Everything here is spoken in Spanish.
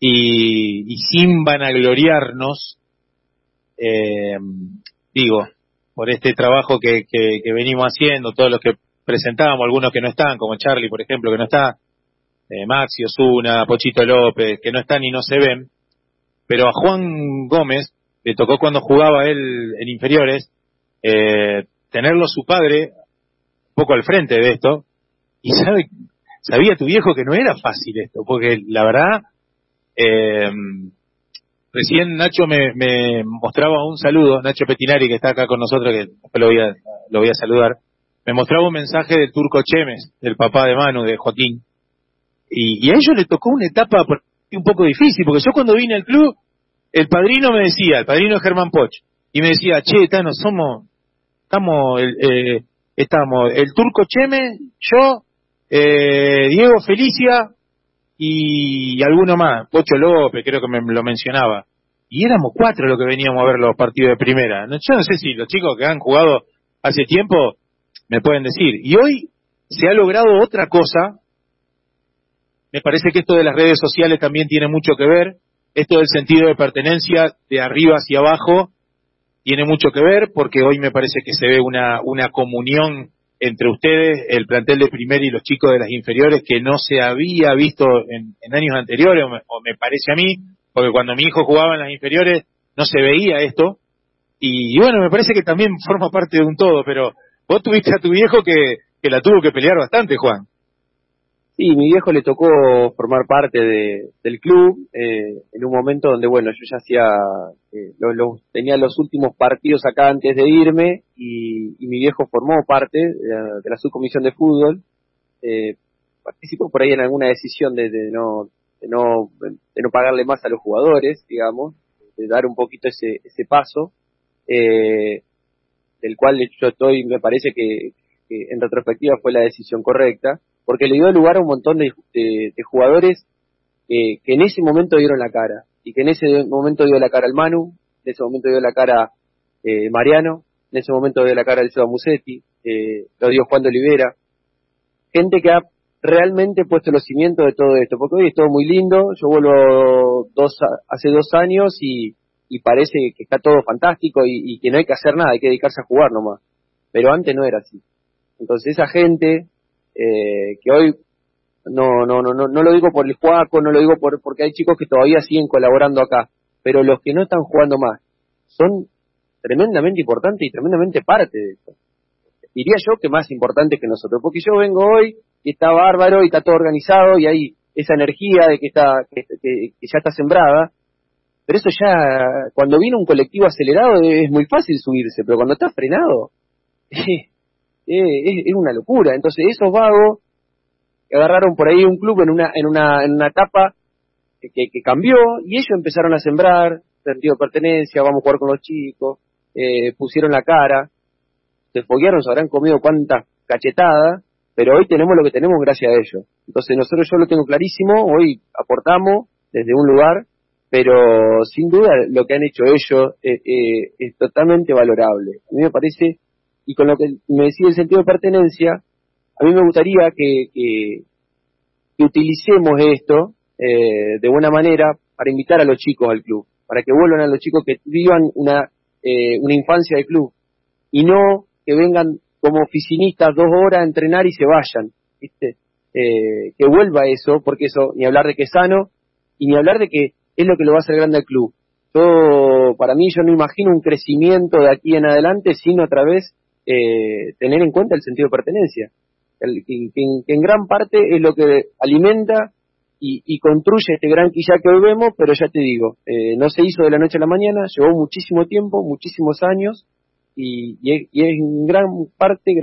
y, y sin vanagloriarnos, eh, digo, por este trabajo que, que, venimos haciendo, todos los que presentábamos, algunos que no están, como Charlie, por ejemplo, que no está, eh, Maxi Osuna, Pochito López, que no están y no se ven, pero a Juan Gómez le tocó cuando jugaba él en inferiores, eh, tenerlo su padre un poco al frente de esto, y sabe, sabía tu viejo que no era fácil esto, porque la verdad, eh, recién Nacho me, me, mostraba un saludo, Nacho Petinari que está acá con nosotros, que lo voy a, lo voy a saludar, me mostraba un mensaje del turco Chemes, del papá de Manu, de Joaquín, y, a ellos le tocó una etapa un poco difícil, porque yo cuando vine al club, el padrino me decía, el padrino de Germán Poch, y me decía, che, Tano, somos, estamos, eh, estamos el turco Cheme, yo, eh, Diego Felicia y, alguno más, Pocho López, creo que me lo mencionaba. Y éramos cuatro los que veníamos a ver los partidos de primera. Yo no sé si los chicos que han jugado hace tiempo me pueden decir. Y hoy se ha logrado otra cosa. Me parece que esto de las redes sociales también tiene mucho que ver. Esto del sentido de pertenencia de arriba hacia abajo tiene mucho que ver porque hoy me parece que se ve una, una comunión entre ustedes, el plantel de primera y los chicos de las inferiores que no se había visto en, en años anteriores, o me, o me, parece a mí, porque cuando mi hijo jugaba en las inferiores no se veía esto. Y, y, bueno, me parece que también forma parte de un todo, pero vos tuviste a tu viejo que, que la tuvo que pelear bastante, Juan. Sí, mi viejo le tocó formar parte de, del club eh, en un momento donde, bueno, yo ya hacía, eh, lo, lo, tenía los últimos partidos acá antes de irme y, y mi viejo formó parte de, de la subcomisión de fútbol. Eh, participó por ahí en alguna decisión de, de, no, de, no, de no pagarle más a los jugadores, digamos, de dar un poquito ese, ese paso, eh, del cual yo estoy, me parece que en retrospectiva fue la decisión correcta porque le dio lugar a un montón de, jugadores eh, que en ese momento dieron la cara, y que en ese momento dio la cara al Manu, en ese momento dio la cara eh, Mariano, en ese momento dio la cara el Seba Musetti, eh, lo dio Juan de Olivera, gente que ha realmente puesto los cimientos de todo esto, porque hoy es todo muy lindo, yo vuelvo dos, hace dos años y, parece que está todo fantástico y que no hay que hacer nada, hay que dedicarse a jugar nomás, pero antes no era así. Entonces esa gente eh, que hoy no, no, no, no, no lo digo por el Juaco, no lo digo por, porque hay chicos que todavía siguen colaborando acá, pero los que no están jugando más son tremendamente importantes y tremendamente parte de esto. Diría yo que más importante que nosotros, porque yo vengo hoy y está bárbaro y está todo organizado y hay esa energía de que está que, que, que ya está sembrada, pero eso ya cuando viene un colectivo acelerado es muy fácil subirse, pero cuando está frenado es, es, una locura. Entonces esos vagos agarraron por ahí un club en una en una en una etapa que, que, cambió y ellos empezaron a sembrar sentido de pertenencia, vamos a jugar con los chicos, eh, pusieron la cara, se foguearon, se habrán comido cuantas cachetadas, pero hoy tenemos lo que tenemos gracias a ellos. Entonces nosotros yo lo tengo clarísimo, hoy aportamos desde un lugar, pero sin duda lo que han hecho ellos eh, eh, es totalmente valorable. A mí me parece y con lo que me decía el sentido de pertenencia, a mí me gustaría que, utilicemos esto eh, de buena manera para invitar a los chicos al club, para que vuelvan a los chicos que vivan una, eh, una infancia de club y no que vengan como oficinistas dos horas a entrenar y se vayan, ¿viste? Eh, que vuelva eso, porque eso, ni hablar de que es sano y ni hablar de que es lo que lo va a hacer grande al club. Yo, para mí, yo no imagino un crecimiento de aquí en adelante, sino a través eh, tener en cuenta el sentido de pertenencia, el, que, en gran parte es lo que alimenta y, y, construye este gran quilla que hoy vemos, pero ya te digo, eh, no se hizo de la noche a la mañana, llevó muchísimo tiempo, muchísimos años, y, y, es, y es en gran parte